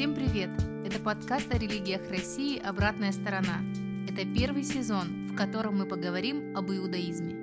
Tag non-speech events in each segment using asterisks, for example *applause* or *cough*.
Всем привет! Это подкаст о религиях России «Обратная сторона». Это первый сезон, в котором мы поговорим об иудаизме.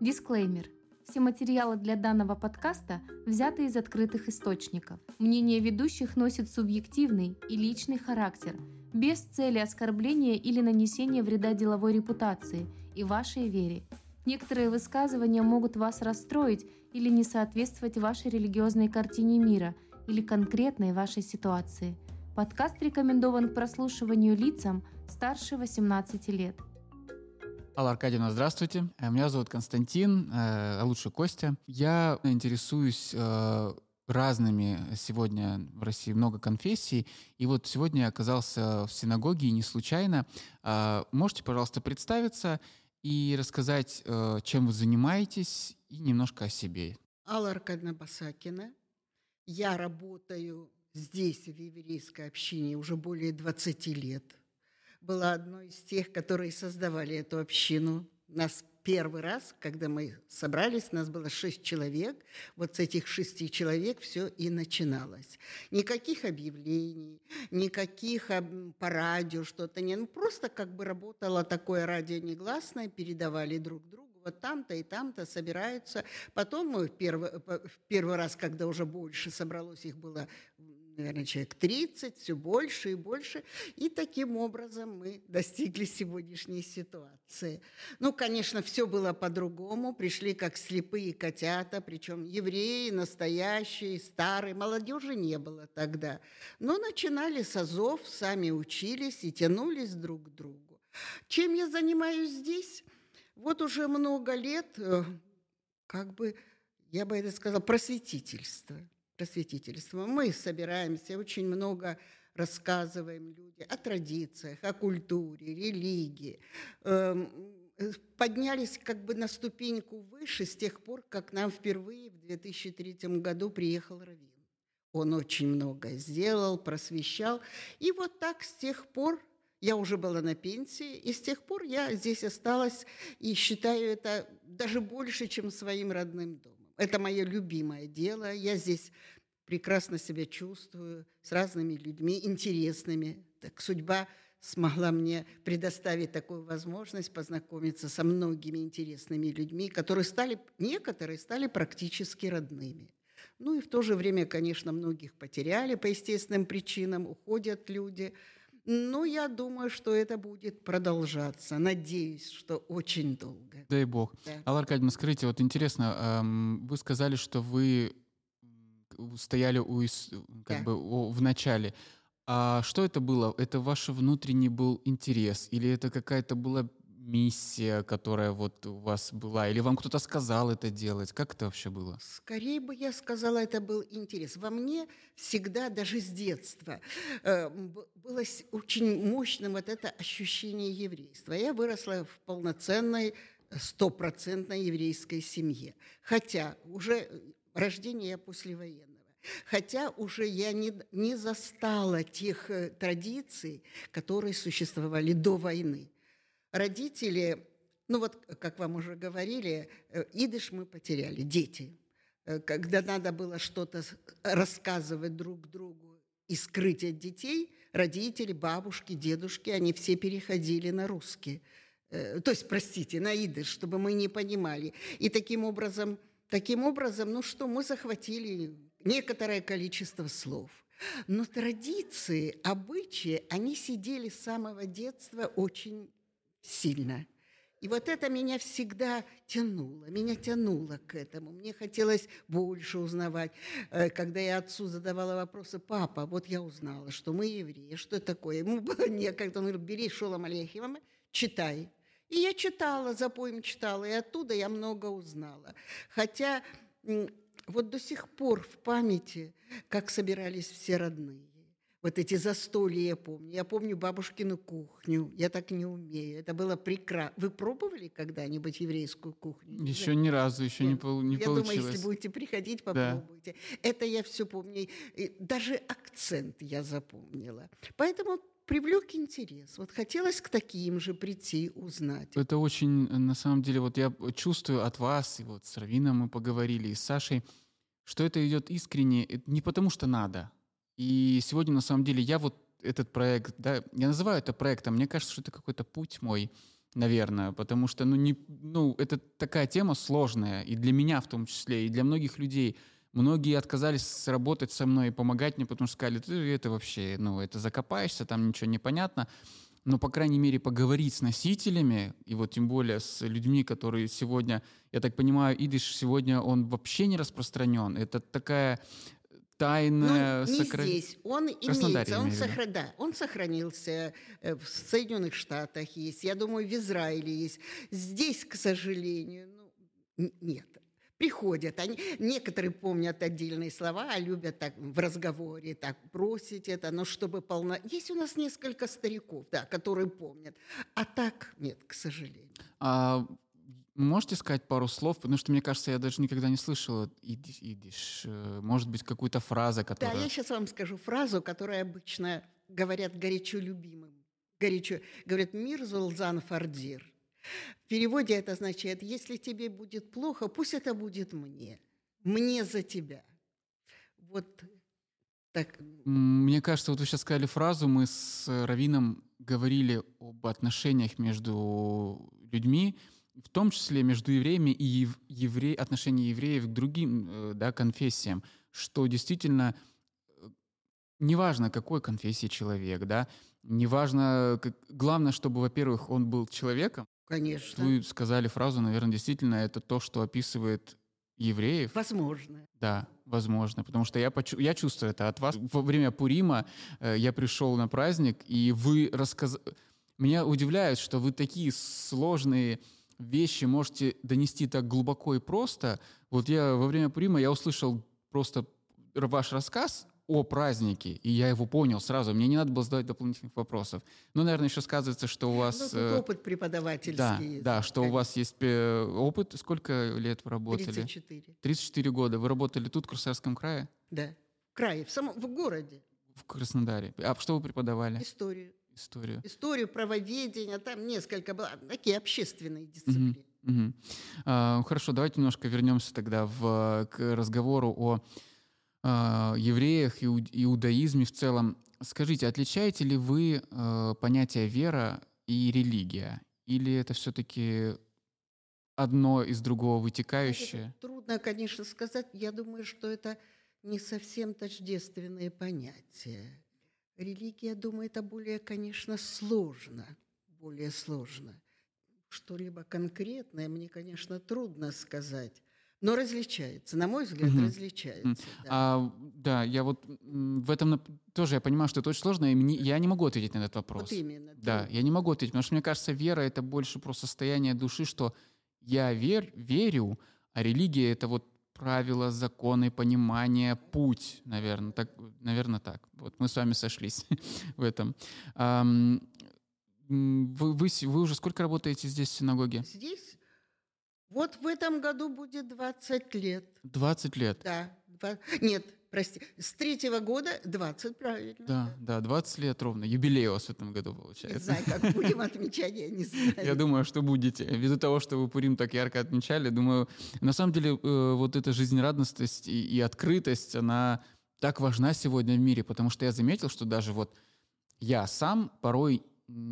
Дисклеймер. Все материалы для данного подкаста взяты из открытых источников. Мнение ведущих носит субъективный и личный характер, без цели оскорбления или нанесения вреда деловой репутации и вашей вере. Некоторые высказывания могут вас расстроить или не соответствовать вашей религиозной картине мира или конкретной вашей ситуации. Подкаст рекомендован к прослушиванию лицам старше 18 лет. Алла Аркадьевна, здравствуйте. Э, меня зовут Константин, э, а лучше Костя. Я интересуюсь э, разными сегодня в России много конфессий. И вот сегодня я оказался в синагоге и не случайно. Можете, пожалуйста, представиться и рассказать, чем вы занимаетесь, и немножко о себе. Алла Аркадьевна Басакина. Я работаю здесь, в еврейской общине, уже более 20 лет – была одной из тех, которые создавали эту общину. Нас первый раз, когда мы собрались, нас было шесть человек. Вот с этих шести человек все и начиналось. Никаких объявлений, никаких по радио что-то не. Ну, просто как бы работало такое радио негласное, передавали друг другу вот там-то и там-то собираются. Потом мы в первый, в первый раз, когда уже больше собралось, их было наверное, человек 30, все больше и больше. И таким образом мы достигли сегодняшней ситуации. Ну, конечно, все было по-другому. Пришли как слепые котята, причем евреи, настоящие, старые. Молодежи не было тогда. Но начинали с азов, сами учились и тянулись друг к другу. Чем я занимаюсь здесь? Вот уже много лет, э, как бы, я бы это сказала, просветительство – просветительства. Мы собираемся, очень много рассказываем люди о традициях, о культуре, религии. Эм, э, поднялись как бы на ступеньку выше с тех пор, как нам впервые в 2003 году приехал Равин. Он очень много сделал, просвещал. И вот так с тех пор я уже была на пенсии, и с тех пор я здесь осталась и считаю это даже больше, чем своим родным домом. Это мое любимое дело. Я здесь прекрасно себя чувствую с разными людьми, интересными. Так судьба смогла мне предоставить такую возможность познакомиться со многими интересными людьми, которые стали, некоторые стали практически родными. Ну и в то же время, конечно, многих потеряли по естественным причинам, уходят люди. Но я думаю, что это будет продолжаться. Надеюсь, что очень долго. Дай бог. Да. Алла Аркадьевна, скажите, вот интересно, вы сказали, что вы стояли у, как да. бы, в начале. А что это было? Это ваш внутренний был интерес? Или это какая-то была миссия, которая вот у вас была? Или вам кто-то сказал это делать? Как это вообще было? Скорее бы я сказала, это был интерес. Во мне всегда, даже с детства, э, было очень мощным вот это ощущение еврейства. Я выросла в полноценной стопроцентной еврейской семье. Хотя уже рождение я послевоенного. Хотя уже я не, не застала тех э, традиций, которые существовали до войны. Родители, ну вот, как вам уже говорили, э, идыш мы потеряли, дети. Э, когда надо было что-то рассказывать друг другу и скрыть от детей, родители, бабушки, дедушки, они все переходили на русский. То есть, простите, на идыш, чтобы мы не понимали. И таким образом Таким образом, ну что, мы захватили некоторое количество слов. Но традиции, обычаи, они сидели с самого детства очень сильно. И вот это меня всегда тянуло, меня тянуло к этому. Мне хотелось больше узнавать. Э, когда я отцу задавала вопросы, папа, вот я узнала, что мы евреи, что такое? Ему было некогда, он говорит, бери Шолом Алейхима, читай. И я читала, за поем читала, и оттуда я много узнала. Хотя вот до сих пор в памяти, как собирались все родные. Вот эти застолья я помню. Я помню бабушкину кухню. Я так не умею. Это было прекрасно. Вы пробовали когда-нибудь еврейскую кухню? Еще ни разу, еще Нет. не, пол, не я получилось. Я думаю, если будете приходить, попробуйте. Да. Это я все помню. И даже акцент я запомнила. Поэтому привлек интерес. Вот хотелось к таким же прийти, узнать. Это очень, на самом деле, вот я чувствую от вас, и вот с Равином мы поговорили, и с Сашей, что это идет искренне, не потому что надо. И сегодня, на самом деле, я вот этот проект, да, я называю это проектом, мне кажется, что это какой-то путь мой, наверное, потому что, ну, не, ну, это такая тема сложная, и для меня в том числе, и для многих людей. Многие отказались работать со мной и помогать мне, потому что сказали, ты это вообще, ну, это закопаешься, там ничего не понятно. Но, по крайней мере, поговорить с носителями, и вот тем более с людьми, которые сегодня, я так понимаю, идиш сегодня, он вообще не распространен. Это такая тайная... Ну, не сокро... здесь. Он имеется, он, сохра... да, он сохранился э, в Соединенных Штатах есть, я думаю, в Израиле есть. Здесь, к сожалению, ну, нет. Приходят, они, некоторые помнят отдельные слова, а любят так в разговоре так бросить это, но чтобы полно... Есть у нас несколько стариков, да, которые помнят, а так нет, к сожалению. А Можете сказать пару слов? Потому что, мне кажется, я даже никогда не слышала идиш. идиш. Э, может быть, какую-то фразу, которая... Да, я сейчас вам скажу фразу, которую обычно говорят горячо любимым. Горячо. Говорят, мир зулзан фардир. В переводе это означает, если тебе будет плохо, пусть это будет мне. Мне за тебя. Вот так. Мне кажется, вот вы сейчас сказали фразу, мы с Равином говорили об отношениях между людьми, в том числе между евреями и евре... отношения евреев к другим э, да, конфессиям, что действительно э, неважно, какой конфессии человек, да, неважно, как... главное, чтобы, во-первых, он был человеком. Конечно. Вы сказали фразу, наверное, действительно, это то, что описывает евреев. Возможно. Да, возможно, потому что я, почу... я чувствую это от вас. Во время Пурима э, я пришел на праздник, и вы рассказали... Меня удивляет, что вы такие сложные вещи можете донести так глубоко и просто. Вот я во время Пурима я услышал просто ваш рассказ о празднике, и я его понял сразу. Мне не надо было задавать дополнительных вопросов. Ну, наверное, еще сказывается, что у вас... Ну, э, опыт преподавательский. Да, есть, да, что конечно. у вас есть э, опыт. Сколько лет вы работали? 34. 34 года. Вы работали тут, в Красноярском крае? Да, в крае, в, самом, в городе. В Краснодаре. А что вы преподавали? Историю историю? Историю, правоведения, там несколько было, такие общественные дисциплины. Угу, угу. А, хорошо, давайте немножко вернемся тогда в, к разговору о а, евреях, иу, иудаизме в целом. Скажите, отличаете ли вы а, понятие вера и религия? Или это все-таки одно из другого вытекающее? Это трудно, конечно, сказать. Я думаю, что это не совсем тождественные понятия. Религия, думаю, это более, конечно, сложно, более сложно. Что-либо конкретное мне, конечно, трудно сказать. Но различается, на мой взгляд, угу. различается. Да. А, да, я вот в этом тоже я понимаю, что это очень сложно, и мне, я не могу ответить на этот вопрос. Вот именно. Да, я не могу ответить, потому что мне кажется, вера это больше про состояние души, что я вер, верю, а религия это вот правила, законы, понимание, путь, наверное, так, наверное, так. Вот мы с вами сошлись *laughs* в этом. Вы, вы, вы уже сколько работаете здесь в синагоге? Здесь? Вот в этом году будет 20 лет. 20 лет? Да. 20, нет, прости, с третьего года 20, правильно. Да, да, 20 лет ровно. Юбилей у вас в этом году получается. Не знаю, как *laughs* будем отмечать, я не знаю. Я думаю, что будете. Ввиду того, что вы Пурим так ярко отмечали, думаю, на самом деле э, вот эта жизнерадостность и, и открытость, она так важна сегодня в мире, потому что я заметил, что даже вот я сам порой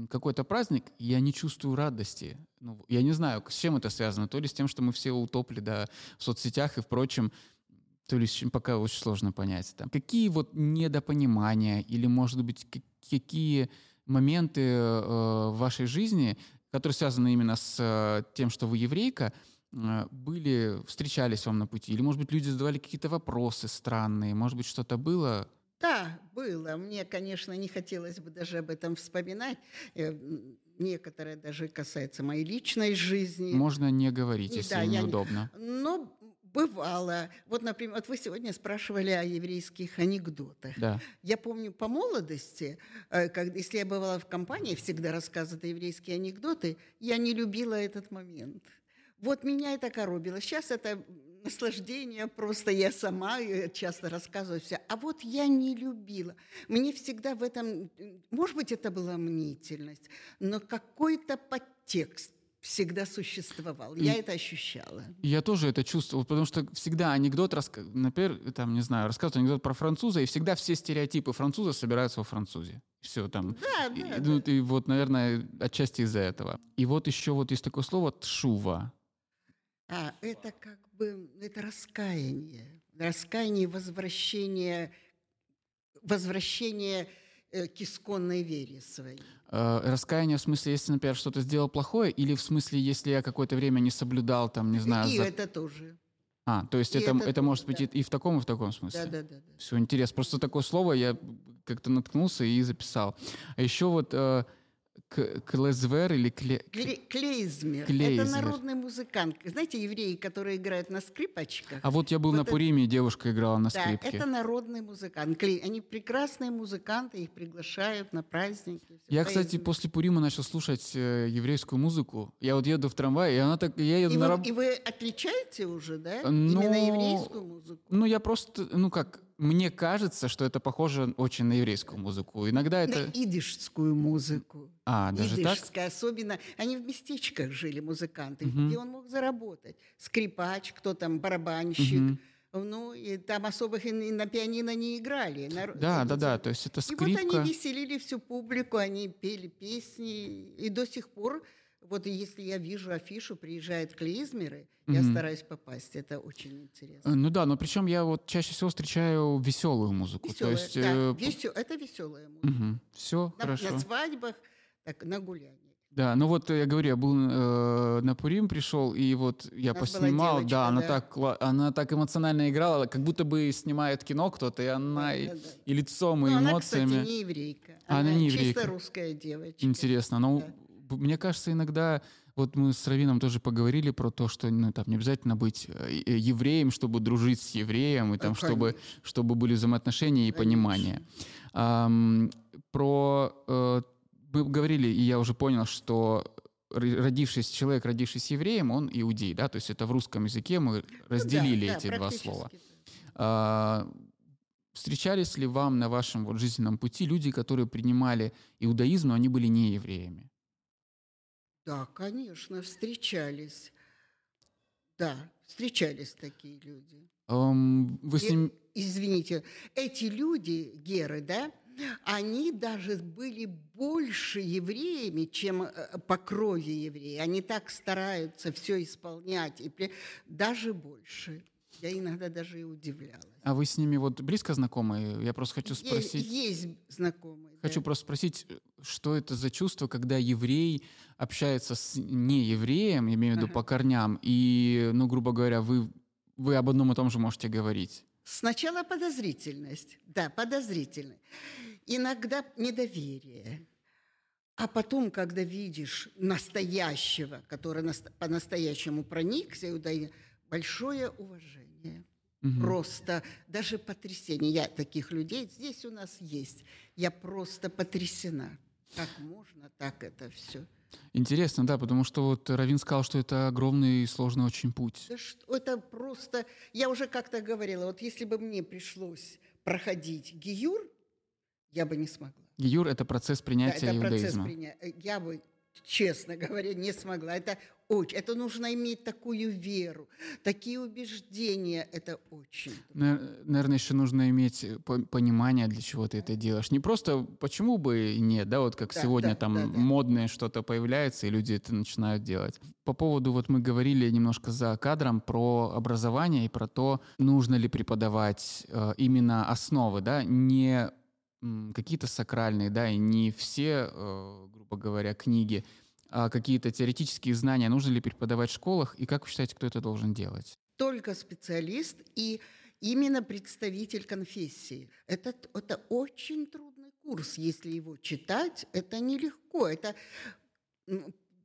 какой-то праздник, я не чувствую радости. Ну, я не знаю, с чем это связано. То ли с тем, что мы все утопли да, в соцсетях и впрочем, то ли пока очень сложно понять. Там. Какие вот недопонимания или, может быть, какие моменты э, в вашей жизни, которые связаны именно с э, тем, что вы еврейка, э, были, встречались вам на пути? Или, может быть, люди задавали какие-то вопросы странные? Может быть, что-то было? Да, было. Мне, конечно, не хотелось бы даже об этом вспоминать. Э, некоторое даже касается моей личной жизни. Можно не говорить, если да, неудобно. Не... Но Бывало. Вот, например, вот вы сегодня спрашивали о еврейских анекдотах. Да. Я помню по молодости, э, когда, если я бывала в компании, всегда рассказывают еврейские анекдоты, я не любила этот момент. Вот меня это коробило. Сейчас это наслаждение, просто я сама часто рассказываю все. А вот я не любила. Мне всегда в этом, может быть, это была мнительность, но какой-то подтекст всегда существовал. Я это ощущала. Я тоже это чувствовал, потому что всегда анекдот, например, там, не знаю, рассказывают анекдот про француза, и всегда все стереотипы француза собираются во французе. Все там. Да, да, и, ну, да. и вот, наверное, отчасти из-за этого. И вот еще вот есть такое слово «тшува». А, это как бы, это раскаяние. Раскаяние, возвращение, возвращение к исконной вере своей. Э, раскаяние в смысле, если, например, что-то сделал плохое, или в смысле, если я какое-то время не соблюдал, там, не знаю... И за- это тоже. А, то есть и это, это это может быть и, и в таком, и в таком смысле? Да, да, да. да. Все интересно. Просто такое слово я как-то наткнулся и записал. А еще вот э, к- клезвер или кле... Кле- Клейзмер. Клейзмер. Это народный музыкант. Знаете, евреи, которые играют на скрипочках. А вот я был Вот на это- Пуриме, девушка играла на да, скрипке. это народный музыкант. Клей- Они прекрасные музыканты, их приглашают на праздники. Я, кстати, Клейзмер. после Пурима начал слушать э, еврейскую музыку. Я вот еду в трамвае, и она так... Я еду И на вы, раб- и вы отличаете уже, да? Но- Именно еврейскую музыку? Ну, я просто... Ну, как... Мне кажется, что это похоже очень на еврейскую музыку. Иногда это... На идишскую музыку. А, даже так? Особенно. Они в местечках жили, музыканты, Мгм. где он мог заработать. Скрипач, кто там, барабанщик. Мгм. Ну, и там особых и на пианино не играли. Нар- Да, эти- да, да. То есть это И вот скрипка. они веселили всю публику, они пели песни. И до сих пор, вот если я вижу афишу, приезжают клизмеры, я Мгм. стараюсь попасть. Это очень Э, интересно. Ну да, но причем я вот чаще всего встречаю веселую музыку. Веселая, То есть... да, э, весё- это веселая музыка. Все, На, хорошо. на свадьбах, так, на гулянии. Да, ну вот э, я говорю, я был э, на Пурим, пришел, и вот я нас поснимал, девочка, да, она да. так, кла- она так эмоционально играла, как будто бы снимает кино кто-то, и она и, Да, да, да. и лицом, и Ну, эмоциями. она, кстати, не еврейка. А, она не еврейка. чисто русская девочка. Интересно. Но Да. Мне кажется, иногда вот мы с Равином тоже поговорили про то, что ну, там не обязательно быть э, э, евреем, чтобы дружить с евреем, и там, А, чтобы, конечно. чтобы были взаимоотношения и Конечно. понимание. Ам, про э, мы говорили, и я уже понял, что родившись человек, родившись евреем, он иудей, да, то есть это в русском языке мы Ну да, разделили да, эти два практически, слова. да. А, Встречались ли вам на вашем вот жизненном пути люди, которые принимали иудаизм, но они были не евреями? Да, конечно, встречались. Да, встречались такие люди. Эм, Вы с И- ним... Извините, эти люди, геры, да, они даже были больше евреями, чем э, по крови евреи. Они так стараются все исполнять, и даже больше. Я иногда даже и удивлялась. А вы с ними вот близко знакомы? Я просто хочу спросить... Есть знакомые. Хочу да. просто спросить, что это за чувство, когда еврей общается с неевреем, имею в виду Ага. по корням, и, ну, грубо говоря, вы, вы об одном и том же можете говорить. Сначала подозрительность, да, подозрительность. Иногда недоверие. А потом, когда видишь настоящего, который наст- по-настоящему проникся, иудаизм, большое уважение. Мгм. Просто даже потрясение. Я таких людей здесь у нас есть. Я просто потрясена. Как можно так это все? Интересно, да, потому что вот Равин сказал, что это огромный и сложный очень путь. Да что, это просто... Я уже как-то говорила, вот если бы мне пришлось проходить гиюр, я бы не смогла. Гиюр — это процесс Да, принятия это процесс иудаизма. принятия. Я бы, честно говоря, не смогла. Это очень... Это нужно иметь такую веру, такие убеждения. Это очень... Наверное, еще нужно иметь э, по- понимание, для чего ты это делаешь. Не просто почему бы и нет, да, вот как Да, сегодня да, там да, да. модное что-то появляется, и люди это начинают делать. По поводу, вот мы говорили немножко за кадром про образование и про то, нужно ли преподавать э, именно основы, да, не какие-то сакральные, да, и не все, э, грубо говоря, книги, а какие-то теоретические знания нужно ли преподавать в школах, и как вы считаете, кто это должен делать? Только специалист и именно представитель конфессии. Это, это очень трудный курс. Если его читать, это нелегко. Это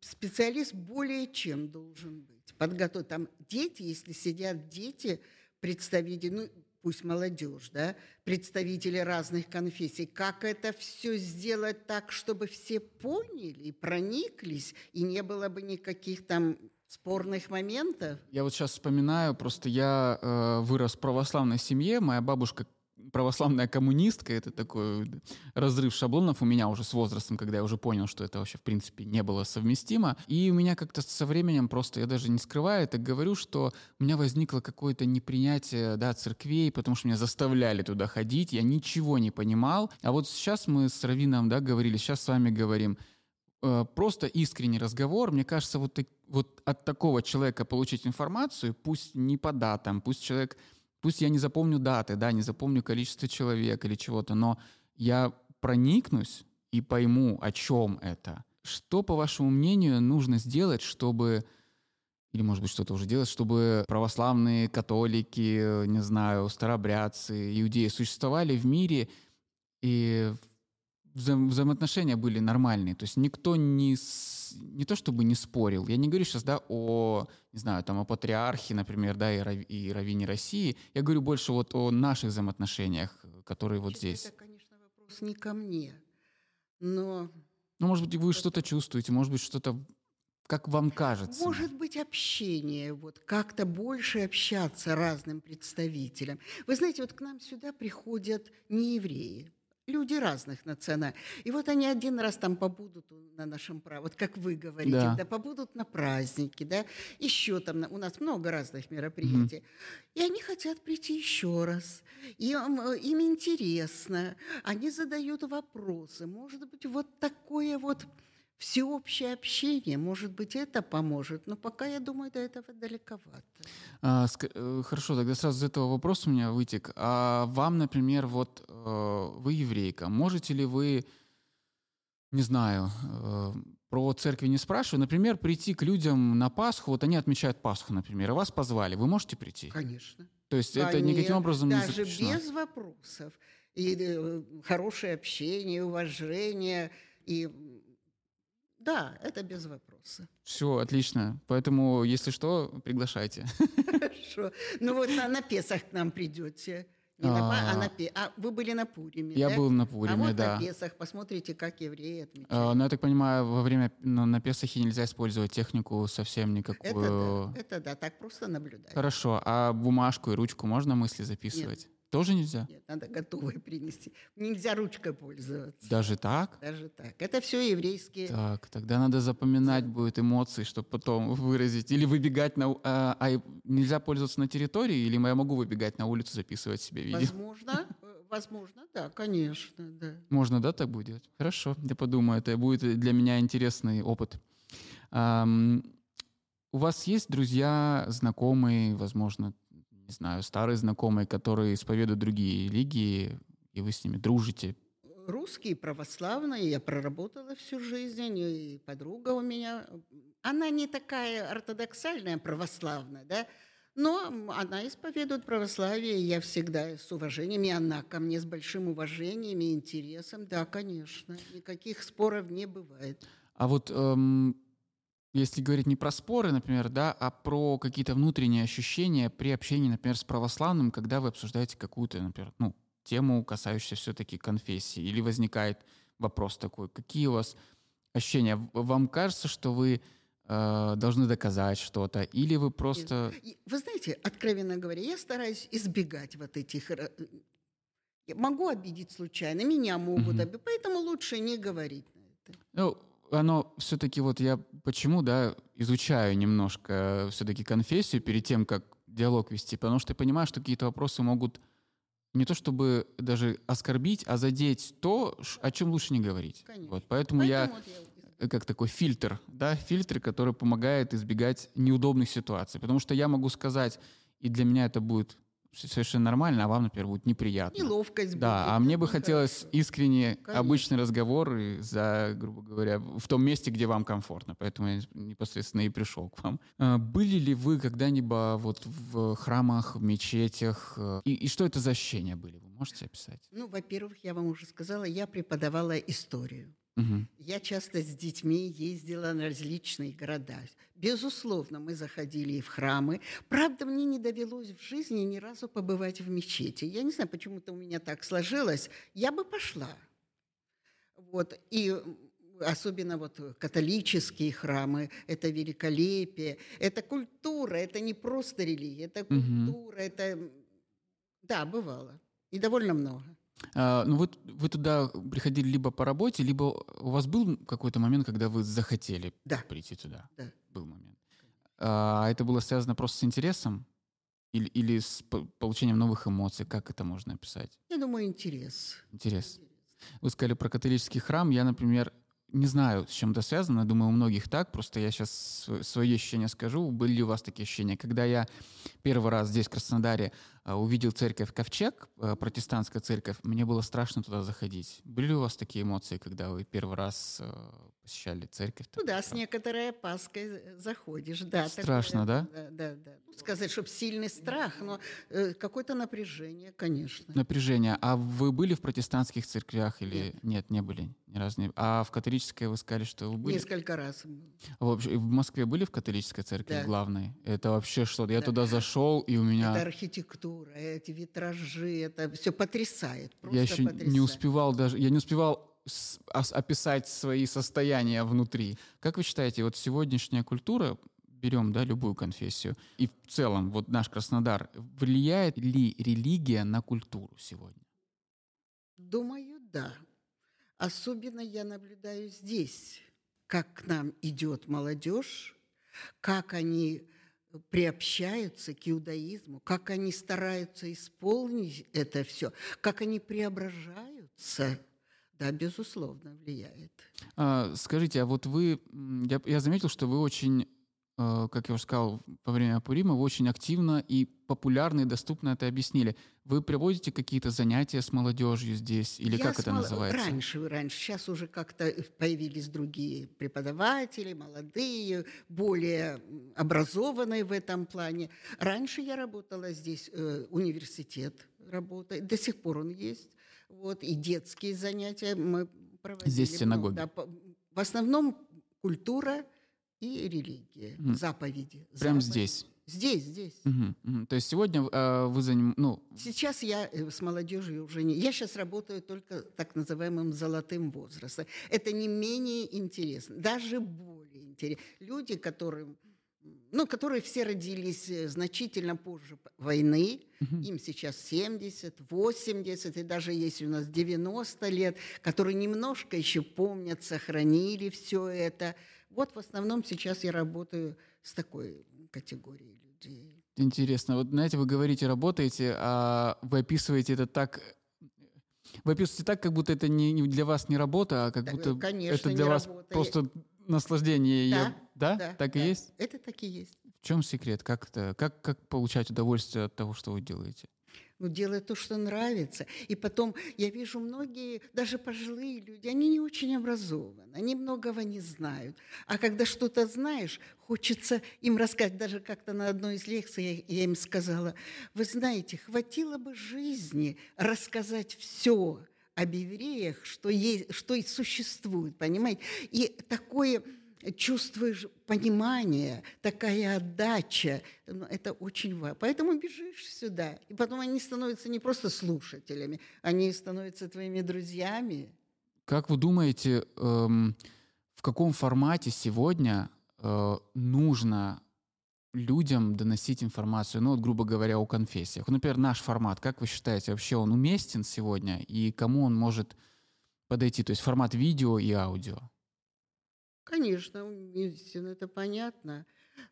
специалист более чем должен быть. Подготовить. Там дети, если сидят дети, представители, ну, пусть молодежь, да, представители разных конфессий, как это все сделать так, чтобы все поняли и прониклись, и не было бы никаких там спорных моментов. Я вот сейчас вспоминаю, просто я э, вырос в православной семье, моя бабушка православная коммунистка, это такой разрыв шаблонов у меня уже с возрастом, когда я уже понял, что это вообще в принципе не было совместимо. И у меня как-то со временем просто, я даже не скрываю это, говорю, что у меня возникло какое-то непринятие да, церквей, потому что меня заставляли туда ходить, я ничего не понимал. А вот сейчас мы с Равином да, говорили, сейчас с вами говорим, э, просто искренний разговор, мне кажется, вот, вот от такого человека получить информацию, пусть не по датам, пусть человек Пусть я не запомню даты, да, не запомню количество человек или чего-то, но я проникнусь и пойму, о чем это. Что, по вашему мнению, нужно сделать, чтобы или, может быть, что-то уже делать, чтобы православные католики, не знаю, старобрядцы, иудеи существовали в мире и вза взаимоотношения были нормальные. То есть никто не, с, не то чтобы не спорил. Я не говорю сейчас, да, о, не знаю, там, о патриархе, например, да, и, рави, и раввине России. Я говорю больше вот о наших взаимоотношениях, которые вот здесь. Это, конечно, вопрос не ко мне, но... Ну, может быть, вы что-то чувствуете, может быть, что-то как вам кажется? Может быть, общение, вот как-то больше общаться разным представителям. Вы знаете, вот к нам сюда приходят не евреи, люди разных национальностей. И вот они один раз там побудут на нашем праве, вот как вы говорите, да. да, побудут на празднике, да, еще там у нас много разных мероприятий. mm И они хотят прийти еще раз. Им, им интересно, они задают вопросы. Может быть, вот такое вот всеобщее общение, может быть, это поможет, но пока, я думаю, до этого далековато. А, э, хорошо, тогда сразу из этого вопроса у меня вытек. А вам, например, вот э, вы еврейка, можете ли вы, не знаю, э, про церкви не спрашиваю, например, прийти к людям на Пасху, вот они отмечают Пасху, например, и вас позвали, вы можете прийти? Конечно. То есть Конечно. это никаким образом Даже не запрещено? без вопросов. И хорошее общение, уважение, и да, это без вопроса. Все, отлично. Поэтому, если что, приглашайте. *laughs* Хорошо. Ну вот на, на Песах к нам придете. Не а, на, а, на, а вы были на Пуриме, Я да? был на Пуриме, а вот да. на Песах посмотрите, как евреи отмечают. А, ну, я так понимаю, во время ну, на Песахе нельзя использовать технику совсем никакую. Это да, это да, так просто наблюдать. Хорошо. А бумажку и ручку можно мысли записывать? Нет. Тоже нельзя? Нет, надо готовые принести. Нельзя ручкой пользоваться. Даже так? Даже так. Это все еврейские. Так, тогда надо запоминать да. будет эмоции, чтобы потом выразить. Или выбегать на... А, а нельзя пользоваться на территории? Или я могу выбегать на улицу, записывать себе видео? Возможно. Возможно, да, конечно, да. Можно, да, так будет? Хорошо, я подумаю, это будет для меня интересный опыт. У вас есть друзья, знакомые, возможно, не знаю, старые знакомые, которые исповедуют другие религии, и вы с ними дружите? Русские, православные, я проработала всю жизнь, и подруга у меня, она не такая ортодоксальная православная, да, но она исповедует православие, и я всегда с уважением, и она ко мне с большим уважением и интересом, да, конечно, никаких споров не бывает. А вот эм, если говорить не про споры, например, да, а про какие-то внутренние ощущения при общении, например, с православным, когда вы обсуждаете какую-то, например, ну, тему, касающуюся все-таки конфессии, или возникает вопрос такой, какие у вас ощущения? Вам кажется, что вы э, должны доказать что-то, или вы просто... Вы знаете, откровенно говоря, я стараюсь избегать вот этих... Я могу обидеть случайно, меня могут угу. обидеть, поэтому лучше не говорить на это. Ну, оно все-таки вот я почему, да, изучаю немножко все-таки конфессию перед тем, как диалог вести, потому что я понимаю, что какие-то вопросы могут не то чтобы даже оскорбить, а задеть то, о чем лучше не говорить. Конечно. Вот, поэтому, поэтому я, вот я как такой фильтр, да, фильтр, который помогает избегать неудобных ситуаций. Потому что я могу сказать, и для меня это будет совершенно нормально, а вам, например, будет неприятно. Неловкость Да, будет, а мне бы хотелось искренне Конечно. обычный разговор за, грубо говоря, в том месте, где вам комфортно. Поэтому я непосредственно и пришел к вам. А, были ли вы когда-нибудь вот в храмах, в мечетях? Э, и, и что это за ощущения были? Вы можете описать? Ну, во-первых, я вам уже сказала, я преподавала историю. Угу. Я часто с детьми ездила на различные города. Безусловно, мы заходили и в храмы. Правда, мне не довелось в жизни ни разу побывать в мечети. Я не знаю, почему-то у меня так сложилось. Я бы пошла. Вот. И особенно вот католические храмы, это великолепие, это культура, это не просто религия, это культура, угу. это... Да, бывало. И довольно много. А, ну, вы, вы туда приходили либо по работе, либо у вас был какой-то момент, когда вы захотели Да. прийти туда? Да. Был момент. А это было связано просто с интересом? Или, или с по- получением новых эмоций? Как это можно описать? Я думаю, интерес. Интерес. Вы сказали про католический храм. Я, например, не знаю, с чем это связано. Думаю, у многих так. Просто я сейчас свои ощущения скажу. Были ли у вас такие ощущения? Когда я первый раз здесь, в Краснодаре, увидел церковь Ковчег, а, протестантская церковь, мне было страшно туда заходить. Были ли у вас такие эмоции, когда вы первый раз а, посещали церковь? Ну да, с некоторой опаской заходишь, да. Страшно, такое, да? Да, да, да. Ну, сказать, чтобы сильный страх, но э, какое-то напряжение, конечно. Напряжение. А вы были в протестантских церквях или нет? не были ни разу не. А в католической вы сказали, что вы были? Несколько раз. Вообще, в Москве были в католической церкви Да. главной? Это вообще что-то. Я Да. туда зашел и у меня Это архитектура, эти витражи, это все потрясает. Просто я еще потрясает. не успевал даже, я не успевал описать свои состояния внутри. Как вы считаете, вот сегодняшняя культура, берем, да, любую конфессию, и в целом вот наш Краснодар, влияет ли религия на культуру сегодня? Думаю, да. Особенно я наблюдаю здесь, как к нам идет молодежь, как они приобщаются к иудаизму, как они стараются исполнить это все, как они преображаются. Да, безусловно, влияет. А, скажите, а вот вы, я, я заметил, что вы очень, как я уже сказал, во время Пурима, вы очень активно и популярно и доступно это объяснили. Вы проводите какие-то занятия с молодежью здесь, или Я как это называется? Раньше, раньше. Сейчас уже как-то появились другие преподаватели, молодые, более образованные в этом плане. Раньше я работала здесь, э, университет работает, до сих пор он есть. Вот, и детские занятия мы проводили. Здесь, в синагоге. да, по- в основном культура и религия, Мгм. заповеди. Прям заповеди. здесь. Здесь, здесь. Мгм, мгм. То есть сегодня э, вы заним... ну, Сейчас я э, с молодежью уже не... Я сейчас работаю только так называемым золотым возрастом. Это не менее интересно, даже более интересно. Люди, которым, ну, которые все родились э, значительно позже войны, мгм. им сейчас 70, 80, и даже есть у нас 90 лет, которые немножко еще помнят, сохранили все это. Вот в основном сейчас я работаю с такой категорией людей. Интересно. Вот знаете, вы говорите, работаете, а вы описываете это так... Вы описываете так, как будто это не, для вас не работа, а как Так, будто конечно, это для вас работа. просто наслаждение. Да, Я- да? Так и да. есть? Это так и есть. В чем секрет? Как, это, как, как получать удовольствие от того, что вы делаете? Ну, делай то, что нравится. И потом я вижу многие, даже пожилые люди, они не очень образованы, они многого не знают. А когда что-то знаешь, хочется им рассказать. Даже как-то на одной из лекций я, я им сказала, вы знаете, хватило бы жизни рассказать все об евреях, что, есть, что и существует, понимаете? И такое чувствуешь понимание, такая отдача, ну, это очень важно. Поэтому бежишь сюда. И потом они становятся не просто слушателями, они становятся твоими друзьями. Как вы думаете, эм, в каком формате сегодня э, нужно людям доносить информацию, ну вот, грубо говоря, о конфессиях? Например, наш формат, как вы считаете, вообще он уместен сегодня и кому он может подойти? То есть формат видео и аудио. Конечно, уместен, это понятно.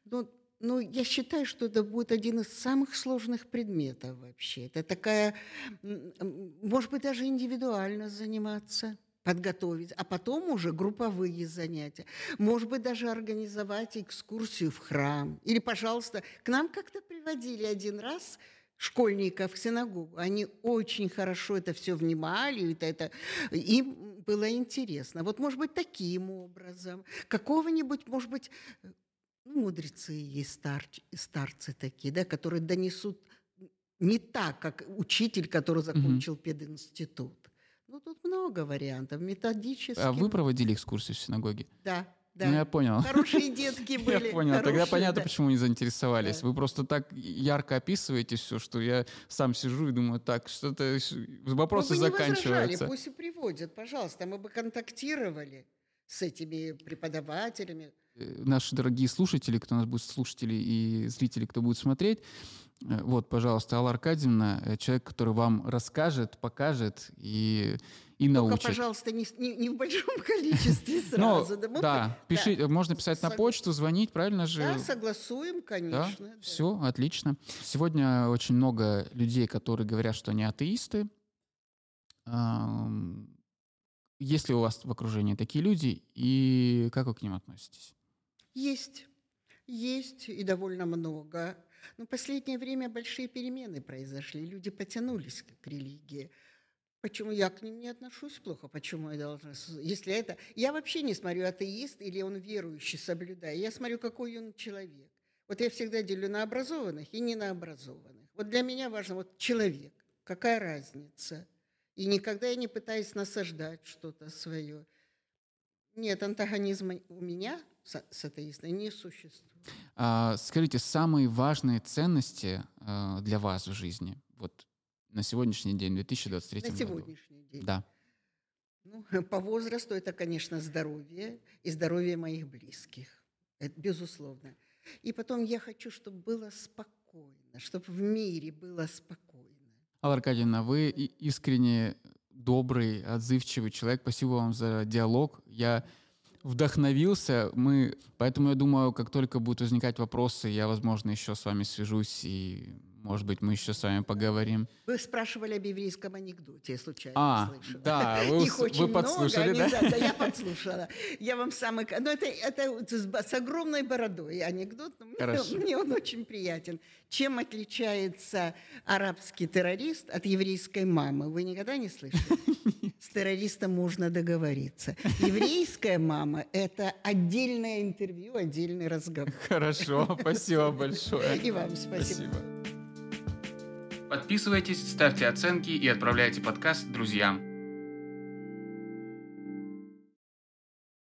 Но, но я считаю, что это будет один из самых сложных предметов вообще. Это такая, может быть, даже индивидуально заниматься подготовить, а потом уже групповые занятия. Может быть, даже организовать экскурсию в храм. Или, пожалуйста, к нам как-то приводили один раз школьников в синагогу. Они очень хорошо это все внимали, это, это, им было интересно. Вот, может быть, таким образом. Какого-нибудь, может быть, ну, мудрецы есть, старч, старцы такие, да, которые донесут не так, как учитель, который закончил пединститут. Ну, тут много вариантов, методических. А вы проводили экскурсию в синагоге? Да, да. Ну, я понял. Хорошие *laughs* детки были. Я понял. Тогда хорошие, понятно, да. почему не заинтересовались. Да. Вы просто так ярко описываете все, что я сам сижу и думаю, так, что-то вопросы Мы бы не возражали, пусть и приводят, пожалуйста. Мы бы контактировали с этими преподавателями. э, наши дорогие слушатели, кто нас будет слушатели и зрители, кто будет смотреть, э, вот, пожалуйста, Алла Аркадьевна, э, человек, который вам расскажет, покажет и, и. Только, пожалуйста, не, не, не в большом *laughs* количестве *laughs* сразу. Ну, да, да, пиши, да. можно писать на почту, звонить, правильно же? Да, согласуем, конечно. Да, да. все, отлично. Сегодня очень много людей, которые говорят, что они атеисты, есть ли у вас в окружении такие люди, и как вы к ним относитесь? Есть. Есть, и довольно много. Но в последнее время большие перемены произошли. Люди потянулись к религии. Почему я к ним не отношусь плохо? Почему я должна... Если это... Я вообще не смотрю, атеист или он верующий, соблюдая. Я смотрю, какой он человек. Вот я всегда делю на образованных и не на образованных. Вот для меня важно вот человек. Какая разница? И никогда я не пытаюсь насаждать что-то свое. Нет, антагонизма у меня с, с атеистом не существует. А, скажите, самые важные ценности а, для вас в жизни, вот на сегодняшний день, 2023 году? На сегодняшний день? Да. Ну, по возрасту это, конечно, здоровье и здоровье моих близких. Это безусловно. И потом я хочу, чтобы было спокойно, чтобы в мире было спокойно. Алла Аркадьевна, вы искренне добрый, отзывчивый человек. Спасибо вам за диалог. Я вдохновился. Мы, поэтому я думаю, как только будут возникать вопросы, я, возможно, еще с вами свяжусь и может быть, мы еще с вами поговорим. Вы спрашивали об еврейском анекдоте, я случайно а, слышала. Да, вы, Их очень вы подслушали, много, да? да? Я подслушала. Я вам самый... Ну, это, это с огромной бородой анекдот, но мне, мне он очень приятен. Чем отличается арабский террорист от еврейской мамы? Вы никогда не слышали? С террористом можно договориться. Еврейская мама – это отдельное интервью, отдельный разговор. Хорошо, спасибо большое. И вам спасибо. Подписывайтесь, ставьте оценки и отправляйте подкаст друзьям.